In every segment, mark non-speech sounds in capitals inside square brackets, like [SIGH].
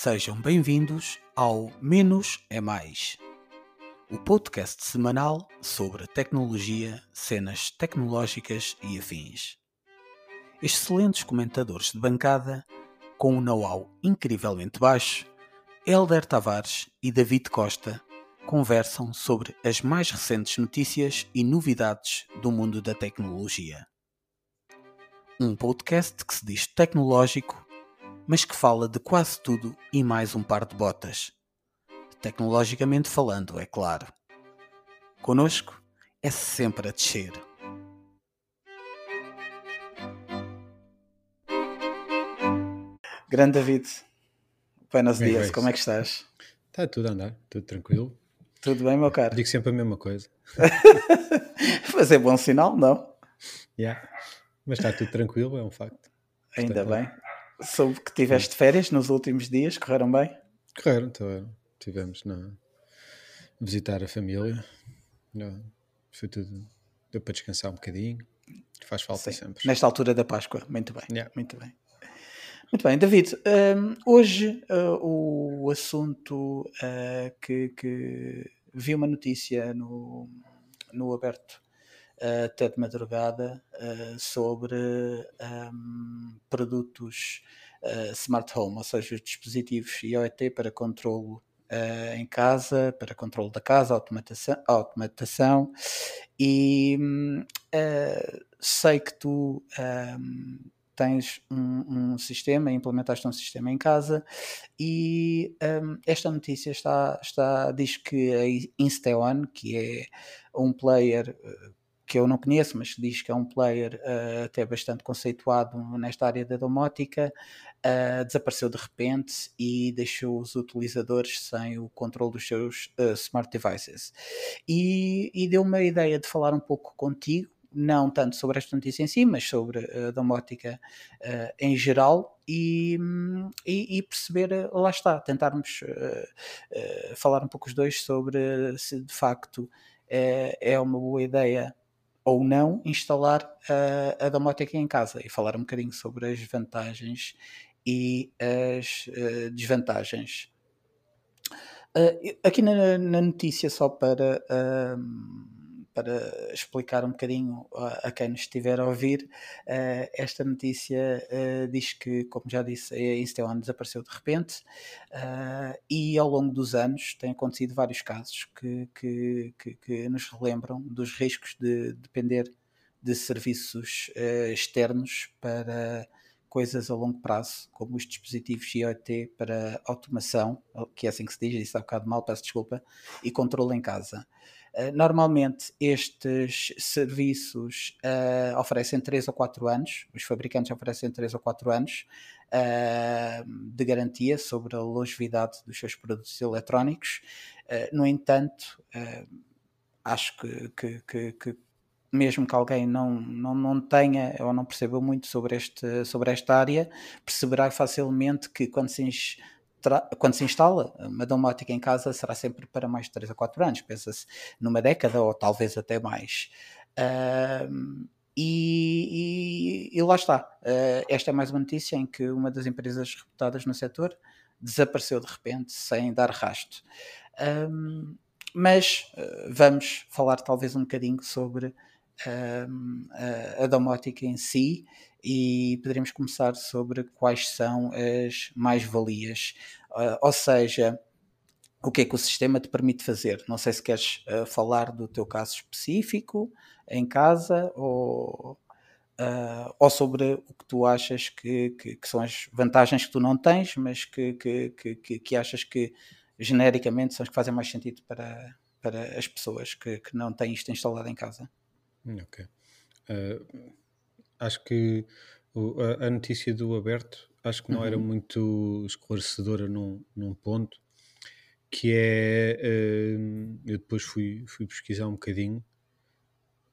Sejam bem-vindos ao Menos é Mais, o podcast semanal sobre tecnologia, cenas tecnológicas e afins. Excelentes comentadores de bancada, com um know-how incrivelmente baixo, Helder Tavares e David Costa conversam sobre as mais recentes notícias e novidades do mundo da tecnologia. Um podcast que se diz tecnológico mas que fala de quase tudo e mais um par de botas. Tecnologicamente falando, é claro. Conosco é sempre a descer. Grande David, buenos Bem, dias, bem. como é que estás? Está tudo a andar, tudo tranquilo. Tudo bem, meu caro? Digo sempre a mesma coisa. [LAUGHS] Mas é bom sinal, não? Yeah. Mas está tudo tranquilo, é um facto. Ainda Portanto, bem. Soube que tiveste férias nos últimos dias, correram bem? Correram, então, tivemos na visitar a família. Não, foi tudo. Deu para descansar um bocadinho. Faz falta Sim. sempre. Nesta altura da Páscoa, muito bem. Yeah. Muito bem. Muito bem, David, hum, hoje uh, o assunto uh, que, que vi uma notícia no, no aberto até de madrugada uh, sobre hum, produtos uh, smart home, ou seja, os dispositivos IoT para controlo uh, em casa, para controlo da casa, automatação, automatação e uh, sei que tu hum, tens um, um sistema, implementaste um sistema em casa e hum, esta notícia está, está diz que a Insteon, que é um player eh, que eu não conheço, mas diz que é um player eh, até bastante conceituado nesta área da domótica, eh, desapareceu de repente e deixou os utilizadores sem o controle dos seus eh, smart devices. E, e deu-me a ideia de falar um pouco contigo, não tanto sobre esta notícia em si, mas sobre a domótica em geral e, e- perceber, lá está, tentarmos eh, eh, falar um pouco os dois sobre se de facto é uma boa ideia ou não instalar eh, a domótica em casa e falar um bocadinho sobre as vantagens e as eh, desvantagens. Eh, aqui na, na notícia, só para, ahm, para explicar um bocadinho a, a quem nos estiver a ouvir, eh, esta notícia eh, diz que, como já disse, a Insteon desapareceu de repente eh, e ao longo dos anos têm acontecido vários casos que, que, que, que nos relembram dos riscos de depender de serviços externos para coisas a longo prazo, como os dispositivos IoT para automação, que é assim que se diz, disse há bocado mal, peço desculpa, e controle em casa. Uh, Normalmente estes serviços uh, oferecem 3 ou 4 anos, os fabricantes oferecem 3 ou 4 anos uh, de garantia sobre a longevidade dos seus produtos eletrónicos. Uh, no entanto, acho que, que- que- que mesmo que alguém não, não, não tenha ou não perceba muito sobre, este, sobre esta área, perceberá facilmente que quando se, quando se instala uma domótica em casa será sempre para mais de 3 a 4 anos, pensa-se numa década ou talvez até mais. Ahm, e, e- e lá está. Ah, esta é mais uma notícia em que uma das empresas reputadas no setor desapareceu de repente sem dar rasto. Mas ah, vamos falar talvez um bocadinho sobre a domótica em si e poderíamos começar sobre quais são as mais-valias, Ah, ou seja, o que é que o sistema te permite fazer. Não sei se queres ah, falar do teu caso específico em casa ou, ah, ou sobre o que tu achas que, que- que são as vantagens que tu não tens, mas que, que, que, que- achas que genericamente são as que fazem mais sentido para, para as pessoas que, que não têm isto instalado em casa. Ok. Uh, acho que a, a notícia do aberto acho que não era Uhum. muito esclarecedora num, num ponto que é uh, eu depois fui, fui pesquisar um bocadinho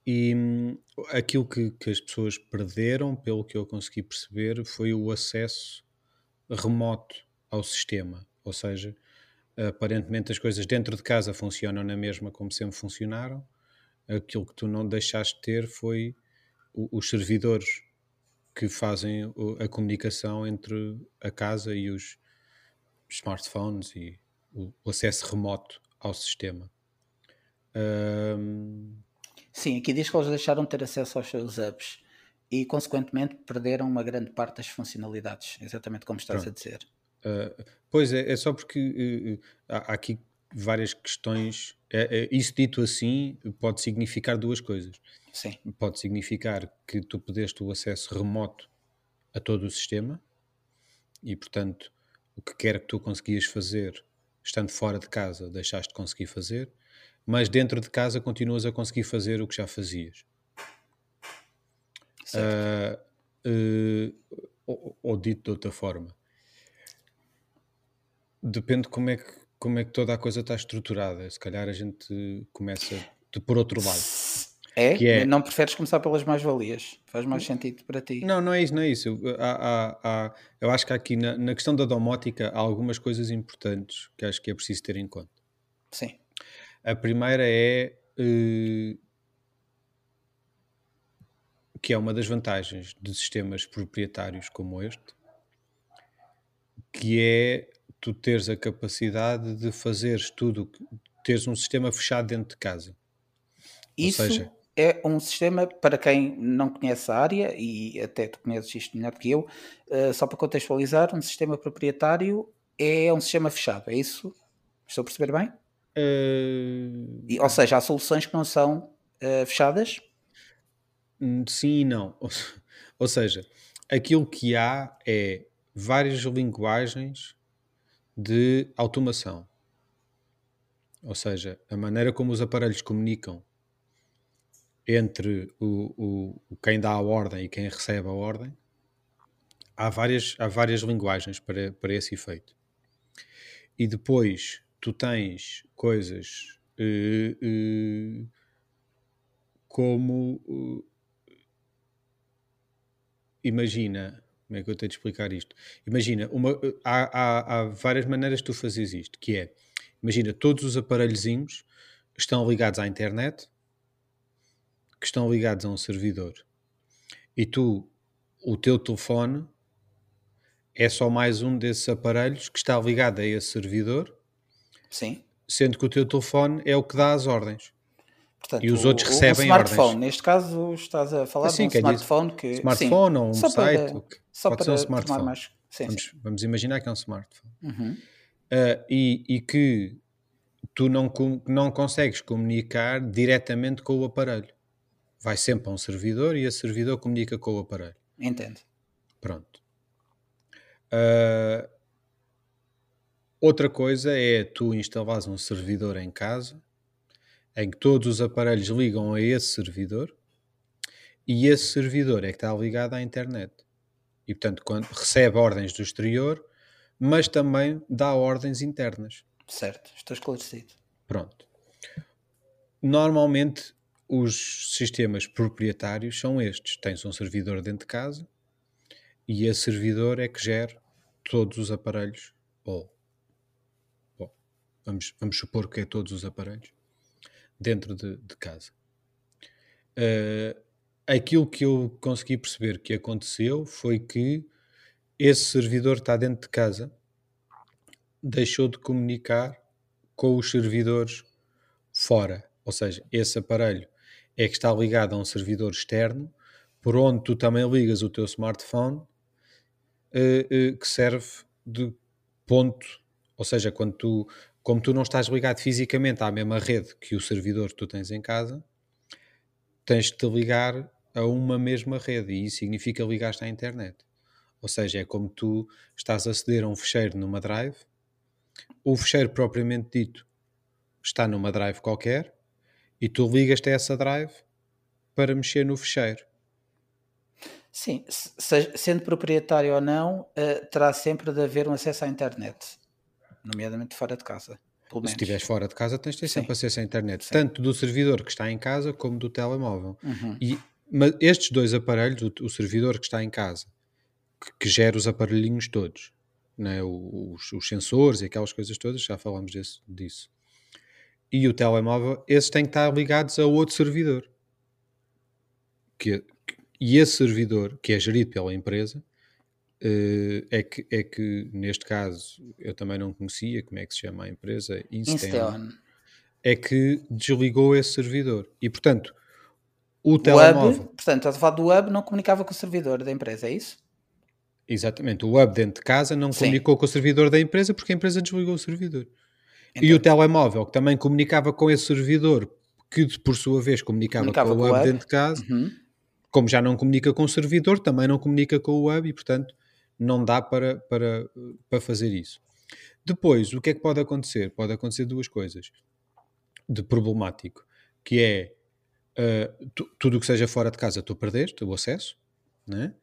e hum, aquilo que, que as pessoas perderam, pelo que eu consegui perceber, foi o acesso remoto ao sistema. Ou seja, aparentemente as coisas dentro de casa funcionam na mesma como sempre funcionaram. Aquilo que tu não deixaste de ter foi os servidores que fazem a comunicação entre a casa e os, smartphones e o, o acesso remoto ao sistema. Um, Sim, aqui diz que eles deixaram de ter acesso aos seus apps e, consequentemente, perderam uma grande parte das funcionalidades, exatamente como estás pronto. a dizer. Uh, pois é, é só porque uh, há aqui várias questões. É, é, isso dito assim pode significar duas coisas. Sim. Pode significar que tu perdeste o acesso remoto a todo o sistema e, portanto, o que quer que tu conseguias fazer estando fora de casa, deixaste de conseguir fazer, mas dentro de casa continuas a conseguir fazer o que já fazias. Uh, uh, ou, ou, dito de outra forma, depende como é que como é que toda a coisa está estruturada. Se calhar a gente começa de por outro lado. É? é? Não preferes começar pelas mais-valias? Faz mais sentido para ti? Não, não é isso, não é isso. Há, há, há, eu acho que aqui na, na, questão da domótica há algumas coisas importantes que acho que é preciso ter em conta. Sim. A primeira é uh, que é uma das vantagens de sistemas proprietários como este, que é tu teres a capacidade de fazeres tudo, teres um sistema fechado dentro de casa. Isso Ou seja, é um sistema, para quem não conhece a área, e até tu conheces isto melhor que eu, uh, só para contextualizar, um sistema proprietário é um sistema fechado, é isso? Estou a perceber bem? Uh... E, ou seja, há soluções que não são uh, fechadas? Hum, sim e não. Ou seja, aquilo que há é várias linguagens de automação. Ou seja, a maneira como os aparelhos comunicam entre o, o, quem dá a ordem e quem recebe a ordem, há várias, há várias linguagens para, para esse efeito. E depois tu tens coisas uh, uh, como. Uh, imagina. Como é que eu tenho de explicar isto? Imagina, uma, há, há, há várias maneiras de tu fazeres isto, que é, imagina, todos os aparelhozinhos estão ligados à internet, que estão ligados a um servidor e tu, o teu telefone é só mais um desses aparelhos que está ligado a esse servidor. Sim. Sendo que o teu telefone é o que dá as ordens. Portanto, e os outros o, recebem o smartphone, ordens. neste caso estás a falar assim, de um smartphone que... Smartphone sim, ou um site. Para, só Pode para ser um smartphone. Mais... Sim, vamos, sim. vamos, imaginar que é um smartphone. Uhum. Uh, e, e, que tu não, não consegues comunicar diretamente com o aparelho vai sempre a um servidor e esse servidor comunica com o aparelho. Entendo. Pronto. Uh, outra coisa é tu instalares um servidor em casa em que todos os aparelhos ligam a esse servidor e esse servidor é que está ligado à internet. E portanto, quando recebe ordens do exterior, mas também dá ordens internas. Certo, estou esclarecido. Pronto. Normalmente os sistemas proprietários são estes. Tens um servidor dentro de casa e esse servidor é que gera todos os aparelhos, ou bom, vamos, vamos supor que é todos os aparelhos, dentro de, de casa. Uh, aquilo que eu consegui perceber que aconteceu foi que esse servidor está dentro de casa, deixou de comunicar com os servidores fora. Ou seja, esse aparelho é que está ligado a um servidor externo, por onde tu também ligas o teu smartphone, uh, uh, que serve de ponto, ou seja, quando tu, como tu não estás ligado fisicamente à mesma rede que o servidor que tu tens em casa, tens de te ligar a uma mesma rede e isso significa ligar-te à internet. Ou seja, é como tu estás a aceder a um fecheiro numa drive, o fecheiro propriamente dito está numa drive qualquer, e tu ligas-te a essa drive para mexer no fecheiro. Sim, se, sendo proprietário ou não, uh, terá sempre de haver um acesso à internet, nomeadamente fora de casa. Se estiveres fora de casa, tens de ter Sim. sempre acesso à internet, Sim. tanto do servidor que está em casa como do telemóvel. Uhum. E mas estes dois aparelhos, o, o, servidor que está em casa, que, que gera os aparelhinhos todos, né? os, os, sensores e aquelas coisas todas, já falamos desse, disso e o telemóvel, esses têm que estar ligados a outro servidor. Que, e esse servidor, que é gerido pela empresa, uh, é, que, é que, neste caso, eu também não conhecia como é que se chama a empresa, Insteon, é que desligou esse servidor. E, portanto, o, o telemóvel... Hub, portanto, estás a falar do hub, não comunicava com o servidor da empresa, é isso? Exatamente, o hub dentro de casa não Sim. comunicou com o servidor da empresa porque a empresa desligou o servidor. Então, e o telemóvel, que também comunicava com esse servidor, que por sua vez comunicava, comunicava com, o web, dentro de casa, uhum. como já não comunica com o servidor, também não comunica com o web e, portanto, não dá para, para, para fazer isso. Depois, o que é que pode acontecer? Pode acontecer duas coisas de problemático, que é uh, tu, tudo o que seja fora de casa tu perdeste o acesso, né?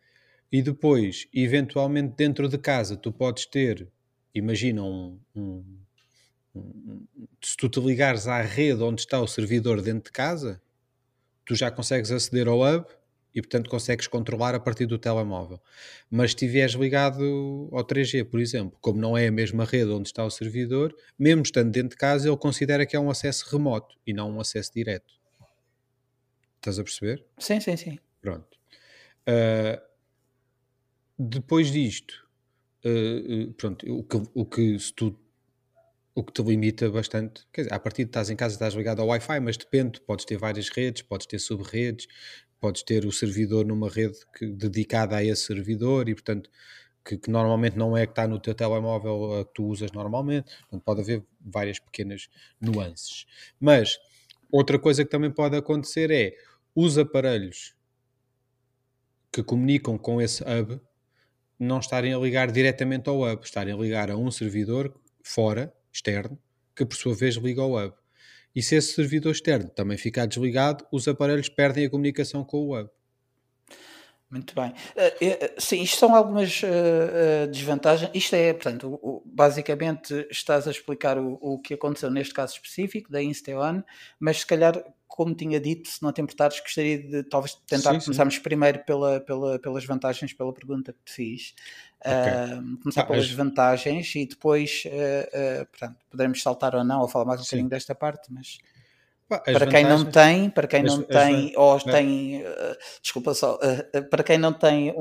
e depois, eventualmente dentro de casa, tu podes ter, imagina um, um se tu te ligares à rede onde está o servidor dentro de casa, tu já consegues aceder ao hub e, portanto, consegues controlar a partir do telemóvel. Mas se estiveres ligado ao 3G, por exemplo, como não é a mesma rede onde está o servidor, mesmo estando dentro de casa, ele considera que é um acesso remoto e não um acesso direto. Estás a perceber? Sim, sim, sim. Pronto. Uh, depois disto, uh, pronto, o que, o que se tu o que te limita bastante. Quer dizer, a partir de estás em casa, estás ligado ao Wi-Fi, mas depende, podes ter várias redes, podes ter sub-redes, podes ter o servidor numa rede que, dedicada a esse servidor e, portanto, que, que, normalmente não é que está no teu telemóvel a que tu usas normalmente. Portanto, pode haver várias pequenas nuances. Mas outra coisa que também pode acontecer é os aparelhos que comunicam com esse hub não estarem a ligar diretamente ao hub, estarem a ligar a um servidor fora externo, que por sua vez liga ao hub. E se esse servidor externo também ficar desligado, os aparelhos perdem a comunicação com o hub. Muito bem. Uh, sim, isto são algumas uh, desvantagens. Isto é, portanto, o, o, basicamente estás a explicar o, o, que aconteceu neste caso específico da Insteon, mas se calhar como tinha dito, se não te importares, gostaria de talvez tentar sim, começarmos sim. primeiro pela, pela, pelas vantagens, pela pergunta que te fiz. Okay. Uh, começar ah, pelas mas... vantagens e depois, uh, uh, portanto, poderemos saltar ou não, ou falar mais um bocadinho desta parte, mas. para quem não tem, para quem não tem, ou tem, desculpa só, para quem não tem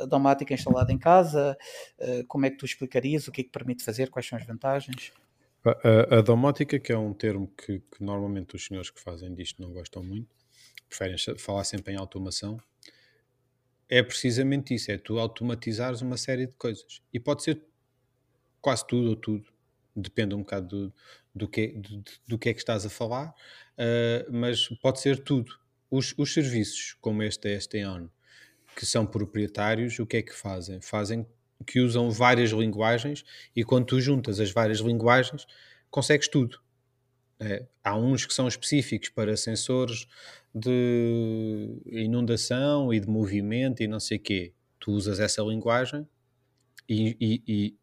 a domática instalada em casa, como é que tu explicarias o que é que permite fazer, quais são as vantagens? A, a, domótica, que é um termo que, que, normalmente os senhores que fazem disto não gostam muito, preferem falar sempre em automação, é precisamente isso: é tu automatizares uma série de coisas. E pode ser quase tudo ou tudo, depende um bocado do, do, que, do, do que é que estás a falar, uh, mas pode ser tudo. Os, os serviços como este STON, que são proprietários, o que é que fazem? Fazem que usam várias linguagens e quando tu juntas as várias linguagens consegues tudo. É, há uns que são específicos para sensores de inundação e de movimento e não sei o quê. Tu usas essa linguagem e, e, e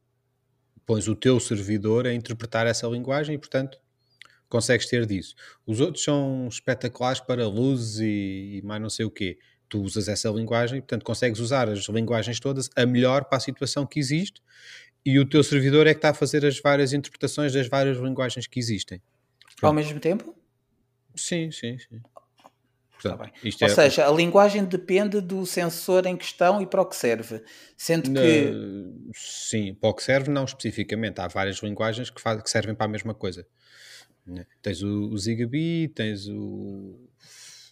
pões o teu servidor a interpretar essa linguagem e, portanto, consegues ter disso. Os outros são espetaculares para luzes e, e mais não sei o quê tu usas essa linguagem, portanto consegues usar as linguagens todas a melhor para a situação que existe e o teu servidor é que está a fazer as várias interpretações das várias linguagens que existem. Pronto. Ao mesmo tempo? Sim, sim, sim. Portanto, Ou é... seja, a linguagem depende do sensor em questão e para o que serve. Sendo que. sim, para o que serve, não especificamente. Há várias linguagens que, faz, que servem para a mesma coisa. Né? Tens o, o Zigbee, tens o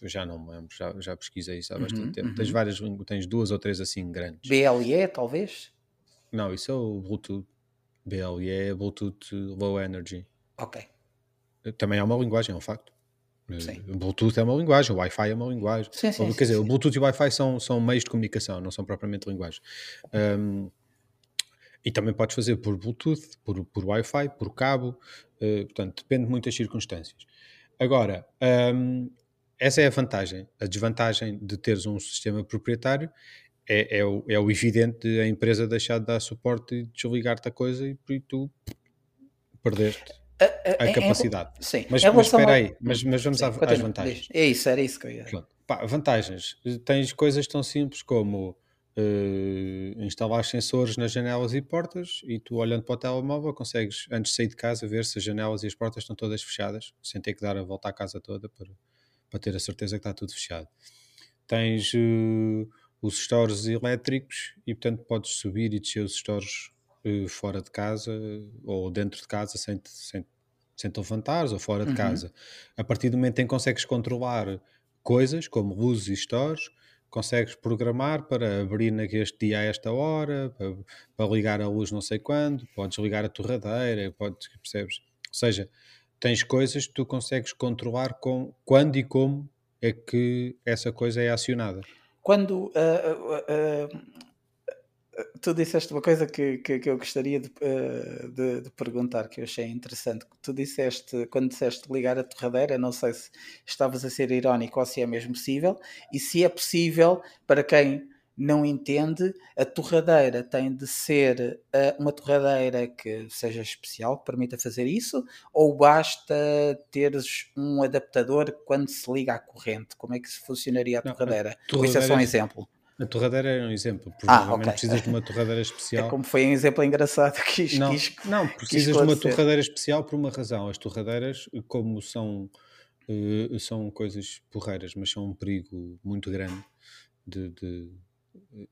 já não me lembro, já, já pesquisei isso há bastante uhum, tempo. Uhum. Tens várias, tens duas ou três assim grandes. BLE, talvez? Não, isso é o Bluetooth. BLE é Bluetooth Low Energy. Ok. Também é uma linguagem, é um facto. Sim. Bluetooth é uma linguagem, o Wi-Fi é uma linguagem. Sim, sim, Quer sim, dizer, o Bluetooth e o Wi-Fi são, são meios de comunicação, não são propriamente linguagem. Um, e também podes fazer por Bluetooth, por, por Wi-Fi, por cabo, uh, portanto, depende de muitas circunstâncias. Agora, um, essa é a vantagem. A desvantagem de teres um sistema proprietário é, é, o, é o evidente de a empresa deixar de dar suporte e desligar-te a coisa e, e tu perdeste a, a, a capacidade. Em, sim, mas, mas espera aí, mas, mas vamos sim, às vantagens. É isso, era isso que eu ia. Pá, vantagens. Tens coisas tão simples como uh, instalar sensores nas janelas e portas e tu olhando para o telemóvel consegues, antes de sair de casa, ver se as janelas e as portas estão todas fechadas, sem ter que dar a volta à casa toda para para ter a certeza que está tudo fechado. Tens uh, os stores elétricos e, portanto, podes subir e descer os stores fora de casa ou dentro de casa sem, sem, sem te levantares ou fora de Uhum. casa. A partir do momento em que consegues controlar coisas como luzes e stores, consegues programar para abrir neste dia a esta hora, para, para ligar a luz não sei quando, podes ligar a torradeira, podes, percebes? Ou seja, tens coisas que tu consegues controlar com quando e como é que essa coisa é acionada. Quando ah, ah, ah, tu disseste uma coisa que, que, que eu gostaria de, ah, de- de perguntar, que eu achei interessante. Tu disseste, quando disseste ligar a torradeira, não sei se estavas a ser irónico ou se é mesmo possível, e se é possível, para quem não entende, a torradeira tem de ser ah, uma torradeira que seja especial, que permita fazer isso, ou basta teres um adaptador quando se liga à corrente? Como é que se funcionaria a Não, a torradeira? Isso é só um torradeira- exemplo? A torradeira é um exemplo. Provavelmente ok. precisas de uma torradeira [LAUGHS] É especial. como foi um exemplo engraçado que quis, Não, quis- não, precisas de uma torradeira especial por uma razão. As torradeiras, como são, eh, são coisas porreiras, mas são um perigo muito grande de, de, eh,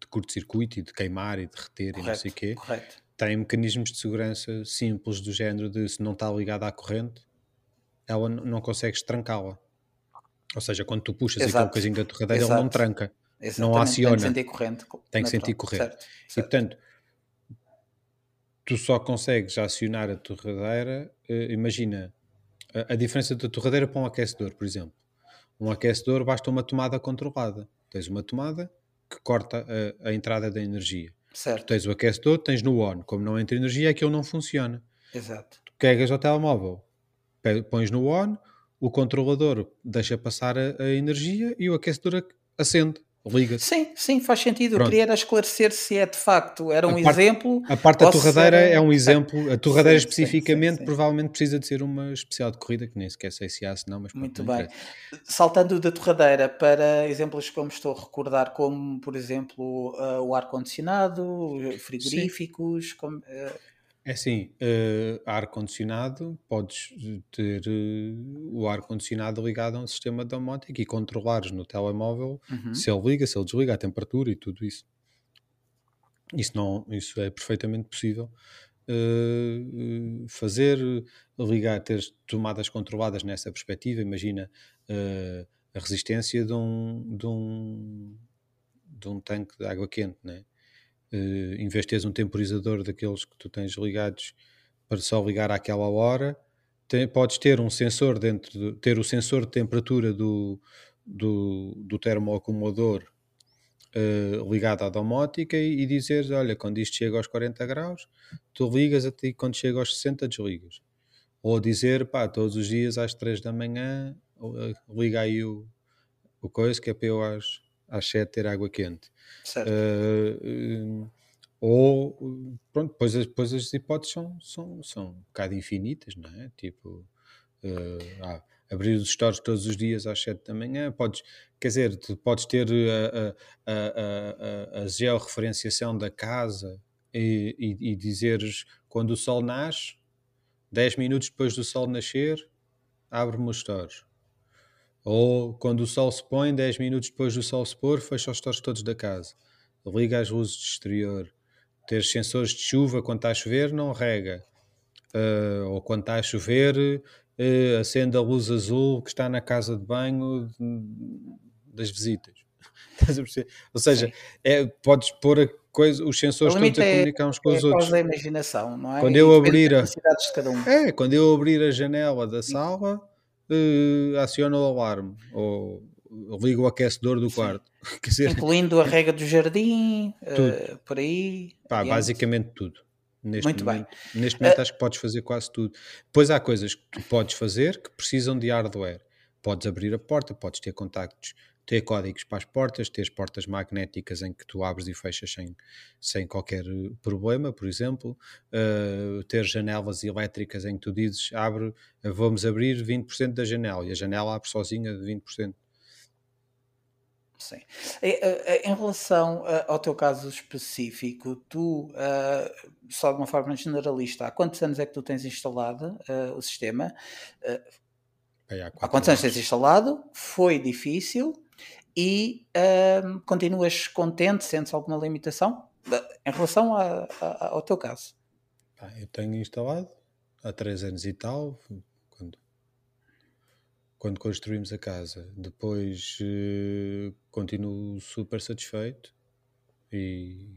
de curto-circuito e de queimar e derreter e não sei o quê, correto. têm mecanismos de segurança simples do género de se não está ligada à corrente, ela não consegues trancá-la. Ou seja, quando tu puxas aquele Exato. bocadinho da torradeira, ele não Exato. tranca. Exatamente, Tem aciona. de sentir corrente. Tem que sentir corrente. Certo, E certo. portanto, tu só consegues acionar a torradeira. eh, imagina a, a diferença da torradeira para um aquecedor, por exemplo. Um aquecedor basta uma tomada controlada. Tens uma tomada que corta a, a entrada da energia. certo. Tens o aquecedor, tens no on. Como não entra energia, aquilo não funciona. Exato. Tu carregas o telemóvel, pões no on, o controlador deixa passar a, a energia e o aquecedor ac- acende, liga-se. Sim, sim, faz sentido. Eu Pronto. queria era esclarecer se é de facto era um A parte- exemplo. A parte da torradeira era- é um exemplo. A torradeira Sim, sim, sim, especificamente sim. provavelmente precisa de ser uma especial de corrida, que nem sequer sei se há, se não, mas pronto, Muito não bem. interessa. Saltando da torradeira para exemplos como estou a recordar, como por exemplo ah, o ar-condicionado, frigoríficos, como, ah, É assim, eh, ar-condicionado, podes ter eh, o ar-condicionado ligado a um sistema domótico e controlares no telemóvel uhum, se ele liga, se ele desliga, a temperatura e tudo isso. Isso, não, isso é perfeitamente possível eh, eh, fazer, ligar, ter tomadas controladas nessa perspectiva. Imagina eh, a resistência de um, de, um, de um tanque de água quente, né? Eh, em vez de teres um temporizador daqueles que tu tens ligados para só ligar àquela hora, tem- podes ter um sensor dentro, ter o sensor de temperatura do, do, do termoacumulador eh, ligado à domótica e, e dizeres, olha, quando isto chega aos 40 graus, tu ligas até e quando chega aos 60 desligas. Ou dizer, pá, todos os dias às 3 da manhã, eh, liga aí o, o coisa que é para eu às, às 7 ter água quente. certo. Eh, ou pronto, depois, as- depois as hipóteses são, são, são um bocado infinitas, não é? Tipo, eh, ah, abrir os stores todos os dias às 7 da manhã, podes, quer dizer, tu podes ter a, a, a, a, a georreferenciação da casa e, e, e dizeres quando o sol nasce, 10 minutos depois do sol nascer, abre-me os stores. Ou quando o sol se põe, 10 minutos depois do sol se pôr, fecha os stores todos da casa. Liga as luzes de exterior. Ter sensores de chuva quando está a chover, não rega. Ah, ou quando está a chover, eh, acende a luz azul que está na casa de banho das visitas. [LAUGHS] A? Ou seja, é, podes pôr a coisa, os sensores todos a é, comunicar uns com é os a outros. causa da imaginação, não é? Quando E eu abrir a- de cada um. É, quando eu abrir a janela da sala, aciono o alarme. Ou ligo o aquecedor do quarto. [LAUGHS] Dizer, Incluindo a rega do jardim, eh, por aí. pá, adiante. basicamente tudo. Neste Muito bem. momento, Neste momento acho que podes fazer quase tudo. Depois há coisas que tu podes fazer que precisam de hardware. Podes abrir a porta, podes ter contactos, ter códigos para as portas, ter portas magnéticas em que tu abres e fechas sem, sem qualquer eh, problema, por exemplo. Uh, ter janelas elétricas em que tu dizes, abre, eh, vamos abrir 20% da janela e a janela abre sozinha de 20%. Sim. Em relação ao teu caso específico, tu, só de uma forma generalista, há quantos anos é que tu tens instalado o sistema? Há Há quantos anos. tens instalado? Foi difícil? E um, continuas contente, sentes alguma limitação em relação a, a, ao teu caso? eu tenho instalado há três anos e tal, quando, quando construímos a casa. Depois uh, continuo super satisfeito e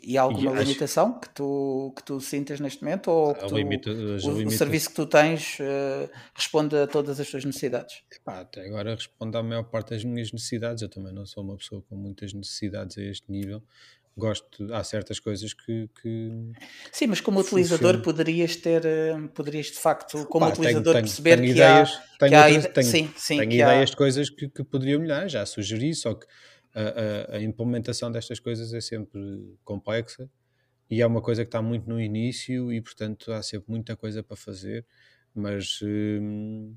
e há alguma e limitação acho... que, tu, que tu sintas neste momento? Ou que tu, limita, o, limita... o, serviço que tu tens uh, responde a todas as tuas necessidades? Epá, até agora responde à maior parte das minhas necessidades. Eu também não sou uma pessoa com muitas necessidades a este nível. Gosto, há certas coisas que. que Sim, mas como utilizador poderias ter, eh, poderias de facto, como Pá, utilizador, tenho, perceber tenho que, ideias, há, tenho que há. Tenho, sim, sim, tenho ideias há... de coisas que, que poderiam melhorar, já sugeri, só que a, a, implementação destas coisas é sempre complexa e é uma coisa que está muito no início e portanto há sempre muita coisa para fazer mas hum,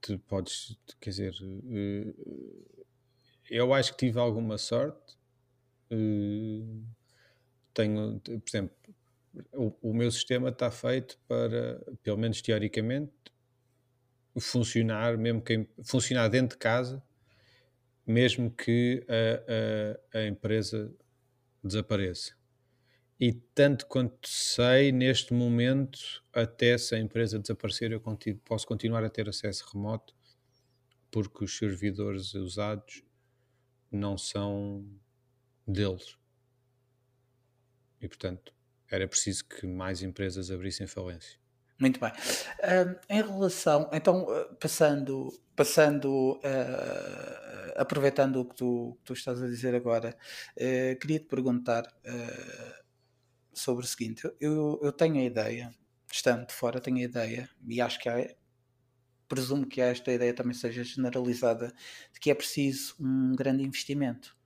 tu podes quer dizer uh, eu acho que tive alguma sorte uh, tenho por exemplo o, o, meu sistema está feito para pelo menos teoricamente funcionar mesmo que funcionar dentro de casa mesmo que a, a, a empresa desapareça. E tanto quanto sei, neste momento, até se a empresa desaparecer, eu continuo, posso continuar a ter acesso remoto, porque os servidores usados não são deles. E, portanto, era preciso que mais empresas abrissem falência. Muito bem. Uh, em relação, então, passando, passando uh, aproveitando o que tu, tu, estás a dizer agora, uh, queria te perguntar sobre o seguinte: eu, eu tenho a ideia, estando de fora, tenho a ideia, e acho que há, presumo que esta ideia também seja generalizada, de que é preciso um grande investimento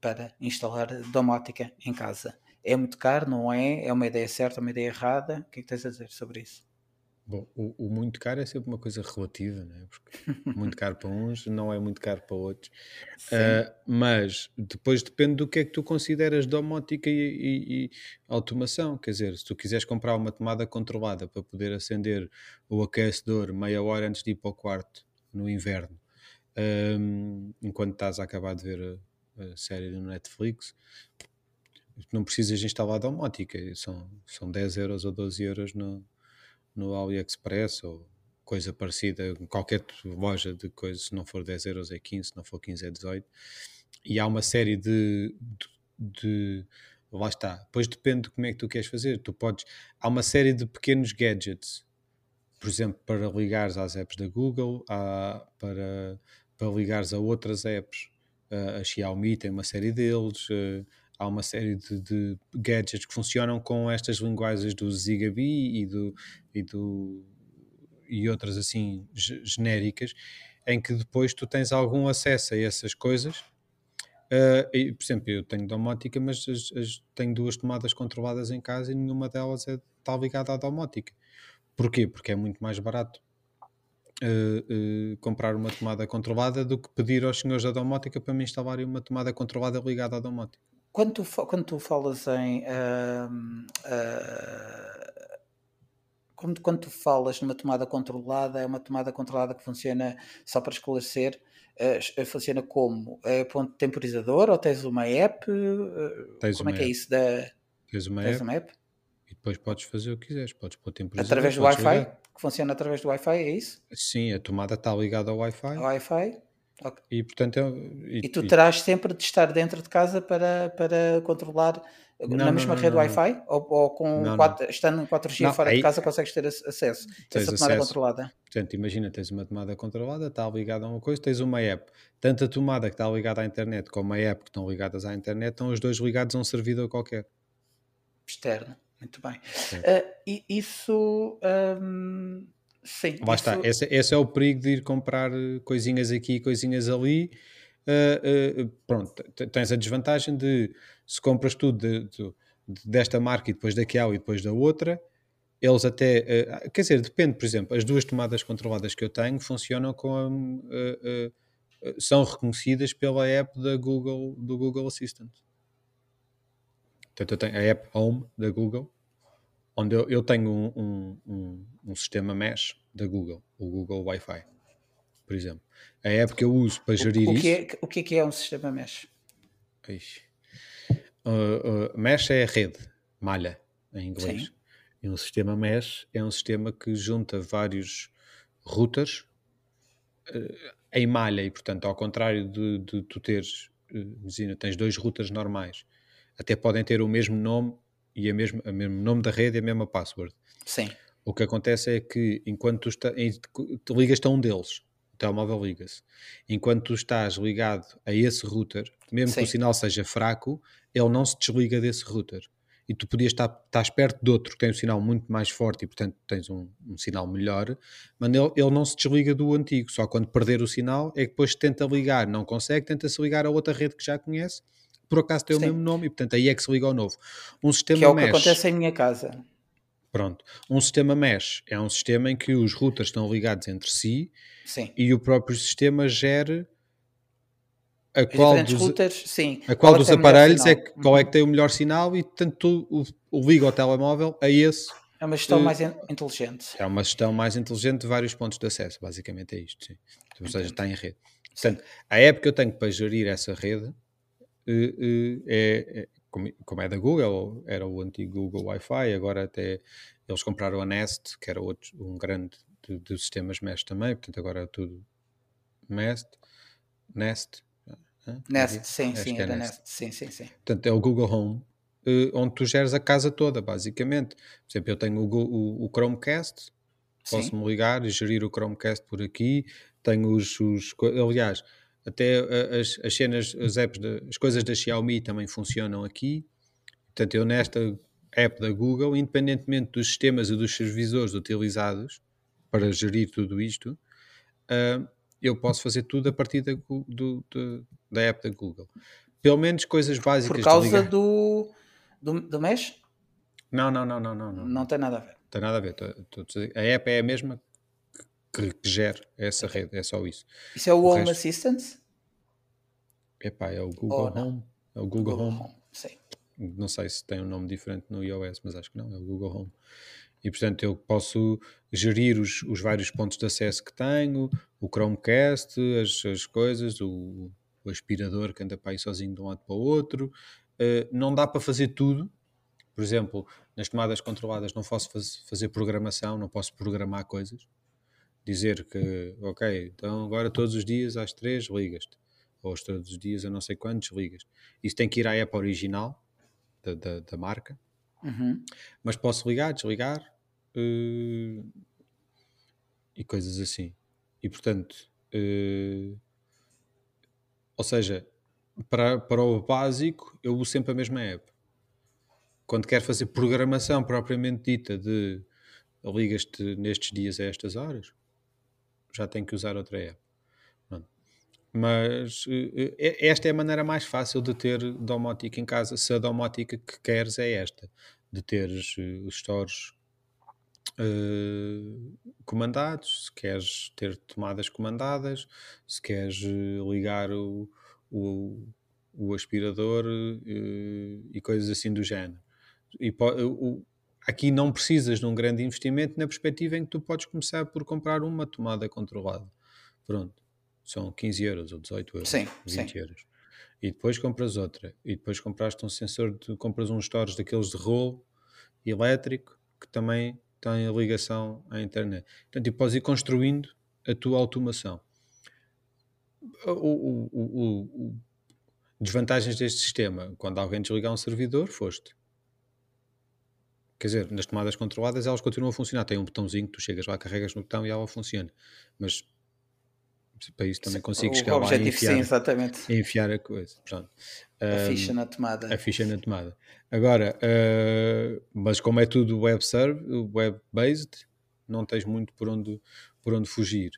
para instalar domótica em casa é muito caro, não é? É uma ideia certa, uma ideia errada? O que é que tens a dizer sobre isso? Bom, o, o, muito caro é sempre uma coisa relativa, né? porque [LAUGHS] muito caro para uns não é muito caro para outros. Uh, mas depois depende do que é que tu consideras domótica e, e, e, automação. Quer dizer, se tu quiseres comprar uma tomada controlada para poder acender o aquecedor meia hora antes de ir para o quarto no inverno, um, enquanto estás a acabar de ver a, a série no Netflix, não precisas instalar domótica, são, são 10 euros ou 12 euros no, no AliExpress ou coisa parecida, qualquer loja de coisas, se não for 10 euros é 15, se não for 15 é 18. E há uma série de, de, de lá está. Depois depende de como é que tu queres fazer. Tu podes, há uma série de pequenos gadgets, por exemplo, para ligares às apps da Google, para, para ligares a outras apps. A Xiaomi tem uma série deles, há uma série de, de, gadgets que funcionam com estas linguagens do Zigbee e, do, e, do, e outras assim genéricas, em que depois tu tens algum acesso a essas coisas. Uh, e, por exemplo, eu tenho domótica, mas as, as, tenho duas tomadas controladas em casa e nenhuma delas é, está ligada à domótica. Porquê? Porque é muito mais barato uh, uh, comprar uma tomada controlada do que pedir aos senhores da domótica para me instalarem uma tomada controlada ligada à domótica. Quando tu, quando tu falas em. Uh, uh, quando, quando tu falas numa tomada controlada, é uma tomada controlada que funciona, só para esclarecer, uh, funciona como? É ponto temporizador ou tens uma app? Tens como uma é que é isso? Da, tens uma, tens app, uma app? E depois podes fazer o que quiseres, podes pôr temporizador. Através do Wi-Fi? Que funciona através do Wi-Fi, é isso? Sim, a tomada está ligada ao Wi-Fi. Wi-Fi. Okay. E portanto é, e, e tu e... terás sempre de estar dentro de casa para, para controlar não, na mesma não, rede Wi-Fi? Ou, ou com 4, estando em 4G fora aí, de casa consegues ter acesso a essa tomada acesso. controlada? Portanto, imagina, tens uma tomada controlada, está ligada a uma coisa, tens uma app. Tanto a tomada que está ligada à internet como a app que estão ligadas à internet estão os dois ligados a um servidor qualquer. Externo, muito bem. Uh, e isso. Um Sim. Lá isso... está. Esse, esse, é o perigo de ir comprar eh, coisinhas aqui, coisinhas ali. Uh, uh, pronto, tens a desvantagem de se compras tudo de, de, desta marca e depois daquela e depois da outra, eles até. Uh, quer dizer, depende, por exemplo, as duas tomadas controladas que eu tenho funcionam com a, são reconhecidas pela app da Google, do Google Assistant. Portanto, eu tenho a app Home da Google onde eu, eu tenho um, um, um, um, sistema mesh da Google, o Google Wi-Fi. por exemplo. A app que eu uso para gerir o, o isso. Que é, o que é, que é um sistema mesh? Uh, uh, mesh é a rede, malha, em inglês. Sim. E um sistema mesh é um sistema que junta vários routers uh, em malha e, portanto, ao contrário de, de tu teres, imagina, tens dois routers normais, até podem ter o mesmo nome e a mesma, o mesmo nome da rede e a mesma password. Sim. O que acontece é que enquanto tu, está, tu ligas-te a um deles, o telemóvel liga-se. Enquanto tu estás ligado a esse router, mesmo Sim. que o sinal seja fraco, ele não se desliga desse router. E tu podias estar, estar perto de outro que tem um sinal muito mais forte e, portanto, tens um, um sinal melhor, mas ele, ele, não se desliga do antigo. Só quando perder o sinal é que depois tenta ligar, não consegue, tenta-se ligar a outra rede que já conhece, por acaso tem Sim. o mesmo nome e, portanto, aí é que se liga ao novo. Um sistema que é o mesh, que acontece em minha casa. Pronto. Um sistema mesh é um sistema em que os routers estão ligados entre si Sim. e o próprio sistema gera a qual dos, routers, sim. A qual, qual dos é aparelhos é que, qual é que uhum. tem o melhor sinal e tanto o, o liga ao telemóvel a esse. É uma gestão uh, mais inteligente. É uma gestão mais inteligente de vários pontos de acesso, basicamente é isto, sim. Ou seja, está em rede. Portanto, a app que eu tenho para gerir essa rede é, é, como é da Google, era o antigo Google Wi-Fi, agora até eles compraram a Nest, que era outro, um grande de, de sistemas Mesh também, portanto agora é tudo Nest, Nest, Nest, sim, Acho sim, é da Nest. Nest. sim, sim, sim. Portanto é o Google Home, eh, onde tu geres a casa toda, basicamente. Por exemplo, eu tenho o, o, o Chromecast, posso-me ligar e gerir o Chromecast por aqui, tenho os, os aliás, até as, as cenas, as apps, de, as coisas da Xiaomi também funcionam aqui. Portanto, eu nesta app da Google, independentemente dos sistemas e dos servidores utilizados para gerir tudo isto, uh, eu posso fazer tudo a partir da, do, do, da app da Google. Pelo menos coisas básicas. Por causa do, do, do Mesh? Não, não, não, não, não, não. Não tem nada a ver. Não tem nada a ver. A app é a mesma que, que gera essa rede, é só isso. Isso é o, o Home resto... Assistant? Epá, é o Google oh, Home. É o Google, Google Home. Home. Sim. Não sei se tem um nome diferente no iOS, mas acho que não, é o Google Home. E portanto eu posso gerir os, os vários pontos de acesso que tenho, o Chromecast, as, as coisas, o, o aspirador que anda para aí sozinho de um lado para o outro. Uh, não dá para fazer tudo. Por exemplo, nas tomadas controladas não posso faz, fazer programação, não posso programar coisas dizer que, ok, então agora todos os dias às três ligas-te, ou todos os dias a não sei quantos ligas. Isso tem que ir à app original da, da, da marca, uhum. mas posso ligar, desligar uh, e coisas assim. E portanto, uh, ou seja, para, para o básico, eu uso sempre a mesma app. Quando quero fazer programação propriamente dita de ligas-te nestes dias a estas horas, já tenho que usar outra app. Mas uh, esta é a maneira mais fácil de ter domótica em casa, se a domótica que queres é esta, de teres uh, os stores uh, comandados, se queres ter tomadas comandadas, se queres ligar o, o, o aspirador e coisas assim do género. E o, Aqui não precisas de um grande investimento na perspectiva em que tu podes começar por comprar uma tomada controlada. Pronto. São 15 euros ou 18 euros. Sim, 20 sim. euros. E depois compras outra. E depois compraste um sensor, de, compras uns stores daqueles de rolo elétrico que também tem a ligação à internet. Portanto, e podes ir construindo a tua automação. O, o, o, o, desvantagens deste sistema, quando alguém desligar um servidor, foste quer dizer, nas tomadas controladas elas continuam a funcionar. Tem um botãozinho, tu chegas lá, carregas no botão e ela funciona. Mas para isso também consigo o chegar lá e enfiar, sim, exatamente. enfiar a coisa. Pronto. A um, ficha na tomada. A ficha na tomada. Agora, uh, mas como é tudo web serve, web-based, não tens muito por onde, por onde fugir.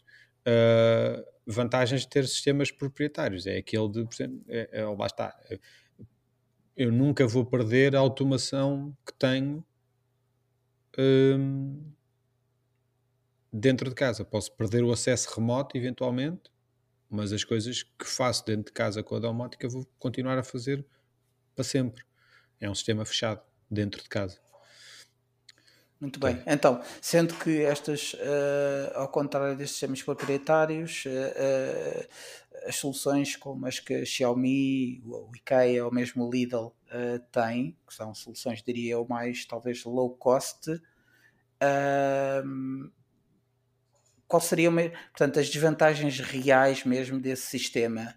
Uh, vantagens de ter sistemas proprietários é aquele de, é, é, lá está, eu nunca vou perder a automação que tenho hum, dentro de casa. Posso perder o acesso remoto, eventualmente, mas as coisas que faço dentro de casa com a domótica vou continuar a fazer para sempre. É um sistema fechado dentro de casa. Muito bem. Então, sendo que estas, uh, ao contrário destes sistemas proprietários, uh, uh, as soluções como as que a Xiaomi, o IKEA ou mesmo o Lidl têm, que são soluções, diria eu, mais talvez low cost, qual seriam, portanto, as desvantagens reais mesmo desse sistema?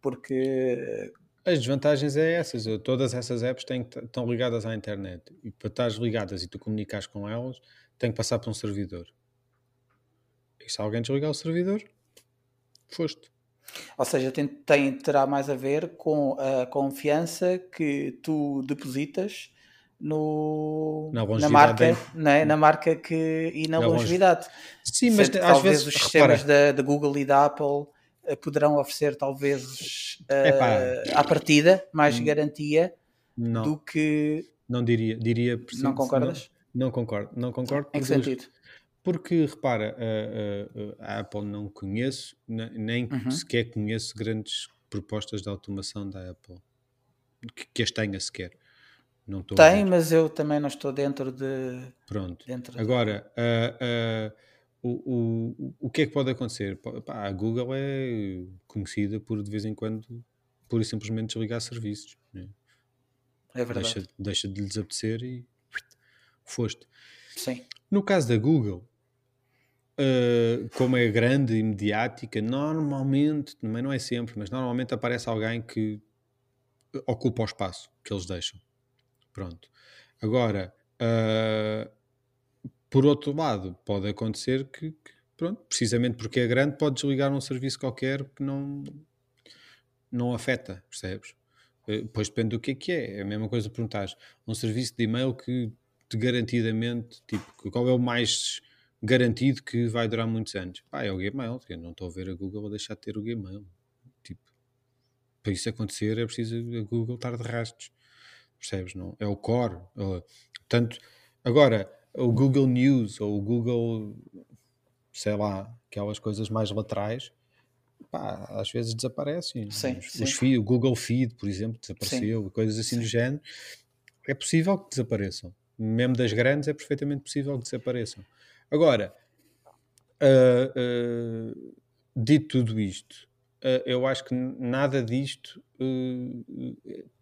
Porque as desvantagens é essas. Todas essas apps têm, estão ligadas à internet. E para estar ligadas e tu comunicares com elas, tem que passar por um servidor. E se alguém desligar o servidor, foste. Ou seja, tem, tem, terá mais a ver com a confiança que tu depositas no, na, na marca, né? na marca que, e na, na longevidade. Sim, mas às talvez vezes os sistemas da, da Google e da Apple poderão oferecer talvez uh, à partida mais hum. garantia não. do que não diria diria preciso, não concordas não, não, concordo não concordo em que sentido porque repara a, a, a Apple não conheço nem uhum. sequer conheço grandes propostas de automação da Apple que, que as tenha sequer não tem mas eu também não estou dentro de pronto dentro agora de... uh, o, o, o que é que pode acontecer? Pá, a Google é conhecida por de vez em quando pura e simplesmente desligar serviços. Né? É verdade. Deixa, deixa de lhes apetecer e foste. Sim. No caso da Google, uh, como é grande e mediática, normalmente, também não é sempre, mas normalmente aparece alguém que ocupa o espaço que eles deixam. Pronto. Agora, uh, por outro lado, pode acontecer que, que, pronto, precisamente porque é grande, pode desligar um serviço qualquer que não, não afeta, percebes? Eh, pois depende do que é que é. É a mesma coisa perguntar um serviço de e-mail que te garantidamente, tipo, qual é o mais garantido que vai durar muitos anos? Pá, é o Gmail, eu não estou a ver a Google a deixar de ter o Gmail. Tipo, para isso acontecer é preciso a Google estar de rastros, percebes? Não? É o core. Portanto, agora o Google News ou o Google, sei lá, aquelas coisas mais laterais, pá, às vezes desaparecem. Sim, os, sim. Os feed, o Google Feed, por exemplo, desapareceu, sim. coisas assim sim. do género. É possível que desapareçam. Mesmo das grandes, é perfeitamente possível que desapareçam. Agora, uh, uh, dito tudo isto, uh, eu acho que nada disto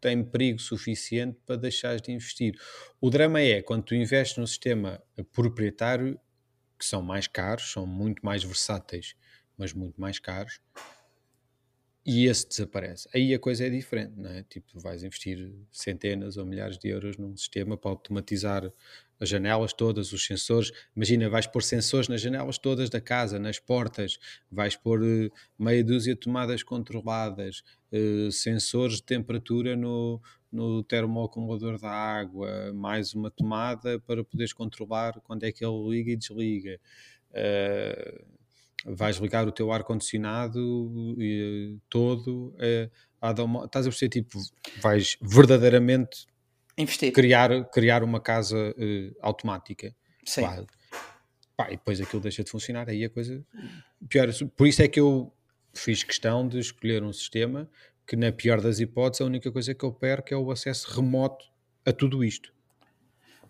tem perigo suficiente para deixares de investir. O drama é quando tu investes num sistema proprietário, que são mais caros, são muito mais versáteis, mas muito mais caros, e esse desaparece. Aí a coisa é diferente, não é? Tipo, vais investir centenas ou milhares de euros num sistema para automatizar as janelas todas, os sensores. Imagina, vais pôr sensores nas janelas todas da casa, nas portas, vais pôr uh, meia dúzia de tomadas controladas, uh, sensores de temperatura no, no termoacumulador da água, mais uma tomada para poderes controlar quando é que ele liga e desliga. Uh, vais ligar o teu ar-condicionado todo. Uh, estás a perceber, tipo, vais verdadeiramente investir. Criar, criar uma casa uh, automática. Sim. Pá, pá, e depois aquilo deixa de funcionar, aí a coisa pior. Por isso é que eu fiz questão de escolher um sistema que, na pior das hipóteses, a única coisa que eu perco é o acesso remoto a tudo isto.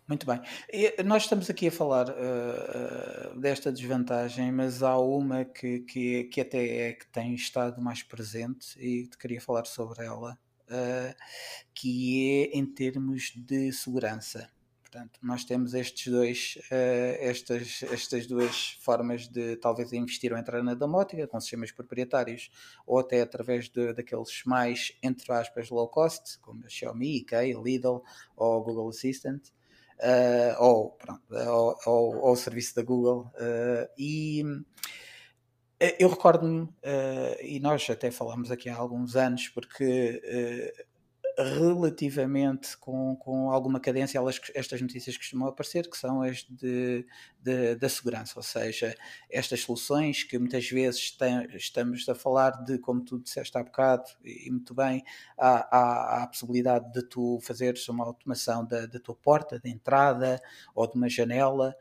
Muito bem. E nós estamos aqui a falar uh, uh, desta desvantagem, mas há uma que, que, que até é que tem estado mais presente e te queria falar sobre ela, uh, que é em termos de segurança. Portanto, nós temos estes dois, estas, estas duas formas de talvez investir ou entrar na domótica, com sistemas proprietários, ou até através de, daqueles mais, entre aspas, low cost, como a Xiaomi, IKEA, Lidl ou Google Assistant, uh, ou, pronto, ou, ou, ou, o serviço da Google. Uh, e eh, eu recordo-me, e nós até falamos aqui há alguns anos, porque relativamente com, com alguma cadência, elas, estas notícias costumam aparecer, que são as de, de, da segurança, ou seja, estas soluções que muitas vezes tem, estamos a falar de, como tu disseste há bocado, e muito bem, há, há, há a possibilidade de tu fazeres uma automação da, da tua porta de entrada ou de uma janela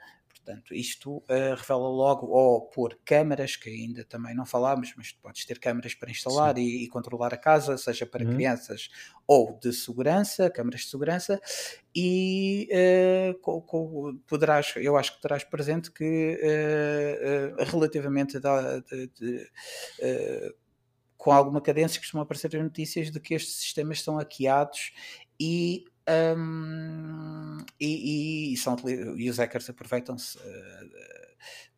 Portanto, isto uh, revela logo, ou por câmaras, que ainda também não falámos, mas podes ter câmaras para instalar e, e, controlar a casa, seja para uhum. crianças ou de segurança, câmaras de segurança, e uh, co, co, poderás, eu acho que terás presente que uh, relativamente da, de, de, com alguma cadência costumam aparecer notícias de que estes sistemas são hackeados e um, e, e, são, e os hackers aproveitam-se uh,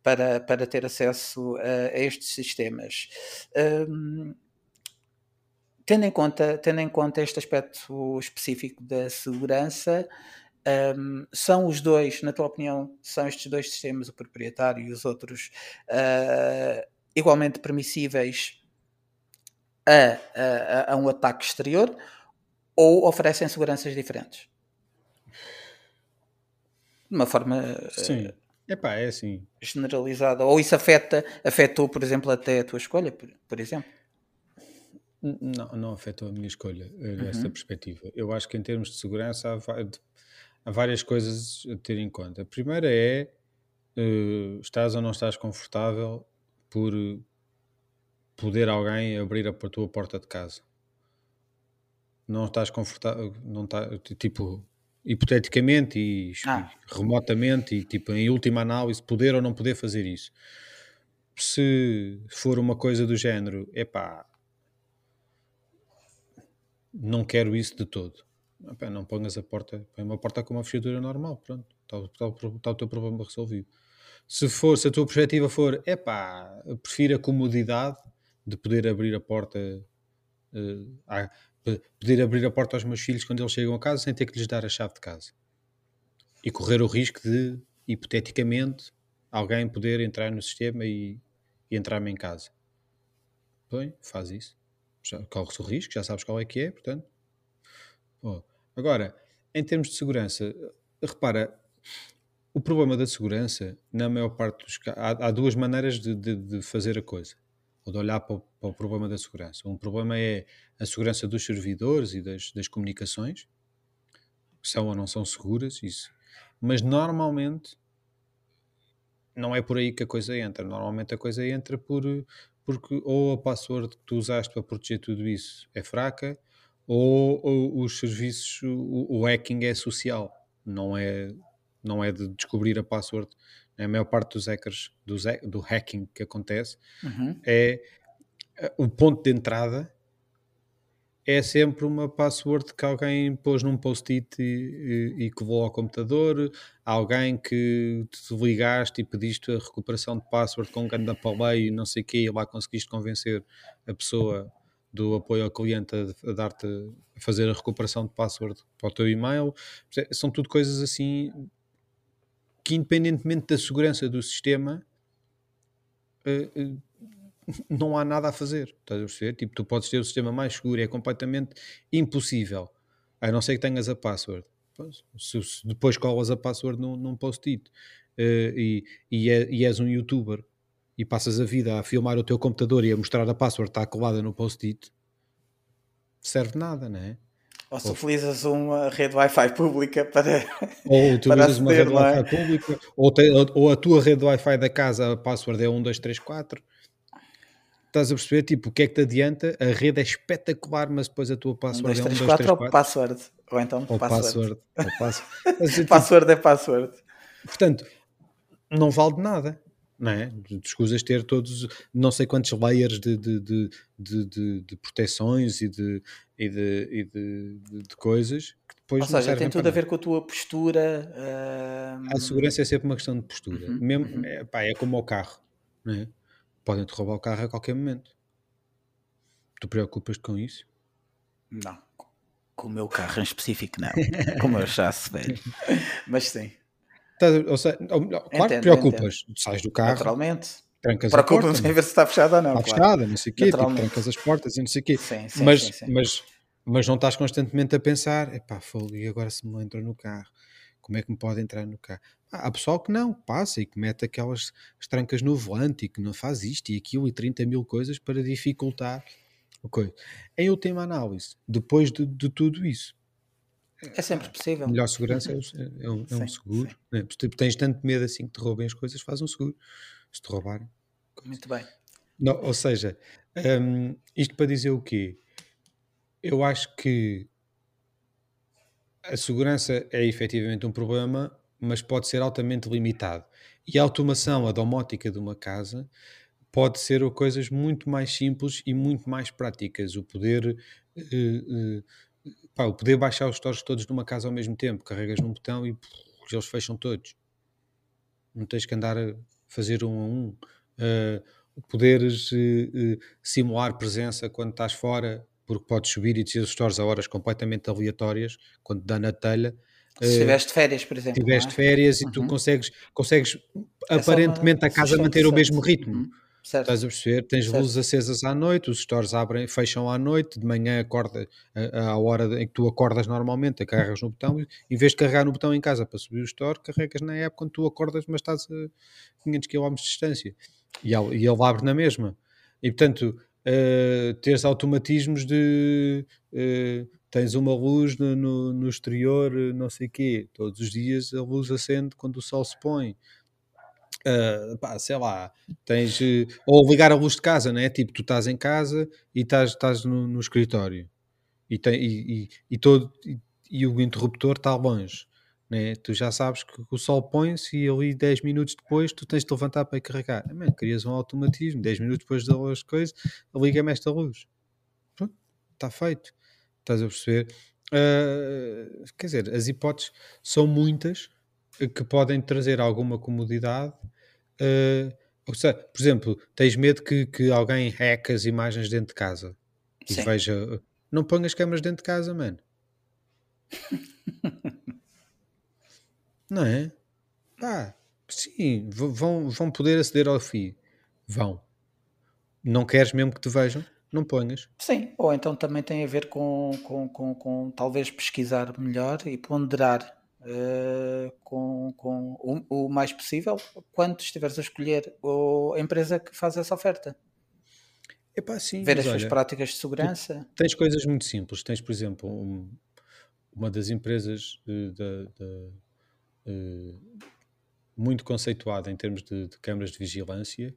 para, para ter acesso a, a estes sistemas. Um, tendo, em conta, tendo em conta este aspecto específico da segurança, um, são os dois, na tua opinião, são estes dois sistemas, o proprietário e os outros, uh, igualmente permissíveis a, a, a um ataque exterior? Ou oferecem seguranças diferentes? De uma forma Sim. Uh, Epá, é assim. generalizada. Ou isso afeta, afetou, por exemplo, até a tua escolha, por, por exemplo? Não, não afetou a minha escolha nesta uhum. perspectiva. Eu acho que em termos de segurança há, há, várias coisas a ter em conta. A primeira é uh, estás ou não estás confortável por poder alguém abrir a tua porta de casa não estás confortável, não está, tipo, hipoteticamente e, ah. remotamente e tipo em última análise poder ou não poder fazer isso. Se for uma coisa do género, epá, não quero isso de todo. Epá, não ponhas a porta, põe uma porta com uma fechadura normal, pronto, está, está, está o teu problema resolvido. Se for, se a tua perspectiva for, epá, prefiro a comodidade de poder abrir a porta uh, poder abrir a porta aos meus filhos quando eles chegam a casa sem ter que lhes dar a chave de casa. E correr o risco de, hipoteticamente, alguém poder entrar no sistema e, e entrar-me em casa. Bem, faz isso. Corres o risco, já sabes qual é que é, portanto. Oh. Agora, em termos de segurança, repara, o problema da segurança, na maior parte dos casos, há, há duas maneiras de, de, de fazer a coisa ou de olhar para o, para o, problema da segurança. Um problema é a segurança dos servidores e das, das comunicações, são ou não são seguras, isso. Mas normalmente não é por aí que a coisa entra. Normalmente a coisa entra por porque ou a password que tu usaste para proteger tudo isso é fraca, ou, ou os serviços, o, o, hacking é social, não é, não é de descobrir a password a maior parte dos hackers, do, do hacking que acontece, uhum. é eh, o ponto de entrada é sempre uma password que alguém pôs num post-it e, e, e que voou ao computador, alguém que te ligaste e pediste a recuperação de password com um grande paleio e não sei o quê, e lá conseguiste convencer a pessoa do apoio ao cliente a, a dar-te a fazer a recuperação de password para o teu e-mail. São tudo coisas assim que independentemente da segurança do sistema uh, uh, não há nada a fazer. Estás a perceber? Tipo, tu podes ter o sistema mais seguro, é completamente impossível, a não ser que tenhas a password. Se, se depois colas a password num, num post-it uh, e, e, é, e, és um youtuber e passas a vida a filmar o teu computador e a mostrar a password está colada no post-it, serve nada, não é? Ou se utilizas uma rede Wi-Fi pública para. Ou utilizas uma rede Wi-Fi é? pública, ou, te, ou, a tua rede Wi-Fi da casa, a password é 1234. Estás a perceber? Tipo, o que é que te adianta? A rede é espetacular, mas depois a tua password 1, 2, 3, é 1234. Ou password. Ou então ou password. password. Ou password. [LAUGHS] password é password. Portanto, não vale de nada não é? Escusas ter todos, não sei quantos layers de, de, de, de, de proteções e de, e de, e de, de, coisas que depois Ou seja, tem tudo a ver com a tua postura. Uh... A segurança é sempre uma questão de postura. Uhum, Mesmo, uhum. É, pá, é como o carro, não é? Podem-te roubar o carro a qualquer momento. Tu preocupas-te com isso? Não. Com o meu carro em específico, não. como eu já se velho. [LAUGHS] Mas sim. Ou seja, claro que preocupas. Entendo. Sais do carro. Naturalmente. Trancas a porta. em [LAUGHS] ver se está fechada ou não. Está claro. fechada, não sei o quê. Tipo, trancas as portas e não sei o quê. Sim, sim, mas, sim. Mas, mas não estás constantemente a pensar: epá, fogo, e agora se me entra no carro? Como é que me pode entrar no carro? Ah, há pessoal que não, passa e que mete aquelas trancas no volante e que não faz isto e aquilo e 30 mil coisas para dificultar a coisa. Em última análise, depois de, de tudo isso, É sempre possível. A melhor segurança é, o- é um, é um Sim, seguro. sim. né? Tu tens tanto medo assim que te roubem as coisas, faz um seguro. Se te roubarem. Muito bem. Não, ou seja, hum, isto para dizer o quê? Eu acho que a segurança é efetivamente um problema, mas pode ser altamente limitado. E a automação, a domótica de uma casa, pode ser coisas muito mais simples e muito mais práticas. O poder, eh, eh, pá, o poder baixar os stores todos numa casa ao mesmo tempo, carregas num botão e pff, eles fecham todos. Não tens que andar a fazer um a um. Eh, poderes eh, eh, simular presença quando estás fora, porque podes subir e descer os stores a horas completamente aleatórias, quando dá na telha. Se estiveste de férias, por exemplo. tiveste não é? férias e tu Uhum. consegues, consegues Essa é uma aparentemente a casa manter o mesmo ritmo. Uhum. Certo. Estás a perceber? Tens Certo. luzes acesas à noite, os stores abrem, fecham à noite, de manhã acorda a- à hora em que tu acordas normalmente, carregas no botão, em vez de carregar no botão em casa para subir o store, carregas na app quando tu acordas, mas estás a 500 km de distância. E ele, e ele abre na mesma. E portanto, eh, teres automatismos de eh, tens uma luz no, no, no exterior, eh, não sei o quê, todos os dias a luz acende quando o sol se põe. Uh, pá, sei lá, tens eh, ou ligar a luz de casa, né? Tipo, tu estás em casa e estás, estás no, no escritório e, tem, e, e, e todo e, e o interruptor está longe, né? Tu já sabes que o sol põe-se e ali 10 minutos depois tu tens de levantar para carregar. Ah, man, querias um automatismo, 10 minutos depois das coisas, liga-me esta luz. Pronto, está feito. Estás a perceber? Uh, quer dizer, as hipóteses são muitas que podem trazer alguma comodidade. Uh, ou seja, por exemplo, tens medo que, que alguém hack as imagens dentro de casa e Sim. veja. Não ponhas câmaras dentro de casa, mano. Não é? Pá, sim, vão, vão poder aceder ao FI. Vão. Não queres mesmo que te vejam? Não ponhas. Sim, ou então também tem a ver com, com, com, com talvez pesquisar melhor e ponderar eh, com, com o, o mais possível quando estiveres a escolher o- a empresa que faz essa oferta. Epá, sim, Ver as suas olha, práticas de segurança. tens coisas muito simples. Tens, por exemplo, um- uma das empresas eh, da, da, eh, muito conceituada em termos de, de câmaras de vigilância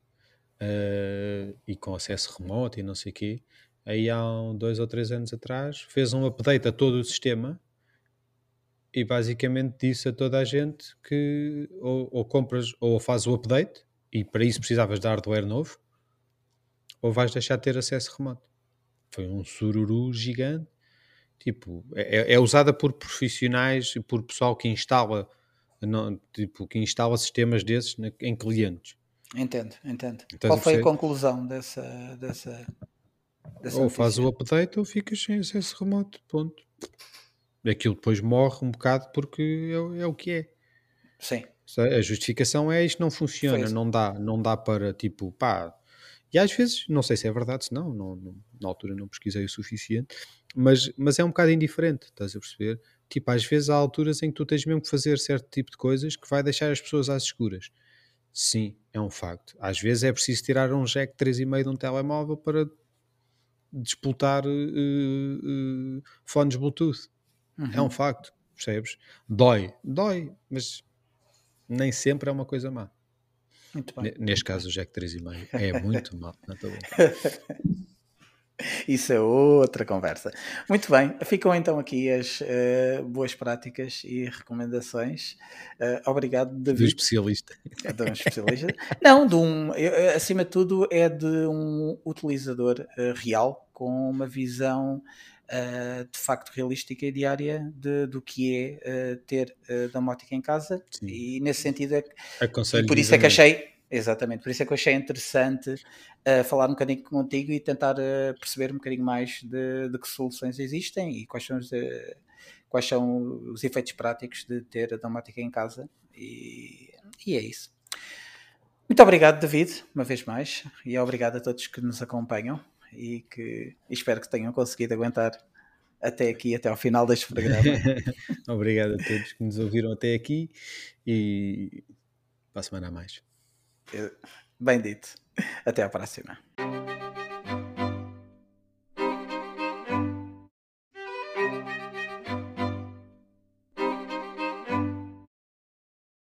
eh, e com acesso remoto e não sei o quê. Aí há dois ou três anos atrás fez um update a todo o sistema e basicamente disse a toda a gente que ou, ou compras ou fazes o update e para isso precisavas de hardware novo ou vais deixar de ter acesso remoto. Foi um sururu gigante. Tipo, é, é usada por profissionais e por pessoal que instala, não, tipo, que instala sistemas desses em clientes. Entendo, entendo. Estás Qual foi a conclusão dessa, dessa, dessa Ou faz o notícia? update ou ficas sem acesso remoto. Ponto. Aquilo depois morre um bocado porque é, o- é o que é. Sim, A justificação é isto não funciona, não dá, não dá para tipo, pá. E às vezes, não sei se é verdade, se não, não, não- na altura não pesquisei o suficiente, mas, mas é um bocado indiferente, estás a perceber? Tipo, às vezes há alturas em que tu tens mesmo que fazer certo tipo de coisas que vai deixar as pessoas às escuras. Sim, é um facto. Às vezes é preciso tirar um jack 3,5 de um telemóvel para disputar eh, eh, fones Bluetooth. É um Uhum. facto, percebes? Dói, dói, mas nem sempre é uma coisa má. Muito bem. Ne- Neste caso, o Jack 3,5 é muito mau. Não estou bem. Isso é outra conversa. Muito bem, ficam então aqui as eh, boas práticas e recomendações. Eh, obrigado, Do David. especialista. De um especialista. Não, de um, acima de tudo, é de um utilizador eh, real, com uma visão eh, de facto realística e diária de- do que é eh, ter eh, domótica em casa. Sim. E nesse sentido é e por isso é que achei, exatamente, por isso é que eu achei interessante uh, falar um bocadinho contigo e tentar uh, perceber um bocadinho mais de, de que soluções existem e quais são os, uh, quais são os efeitos práticos de ter a domótica em casa. E, e é isso. Muito obrigado, David, uma vez mais, e obrigado a todos que nos acompanham e que e espero que tenham conseguido aguentar até aqui, até ao final deste programa. [LAUGHS] Obrigado a todos que nos ouviram até aqui e para a semana a mais. Bem dito. Até à próxima.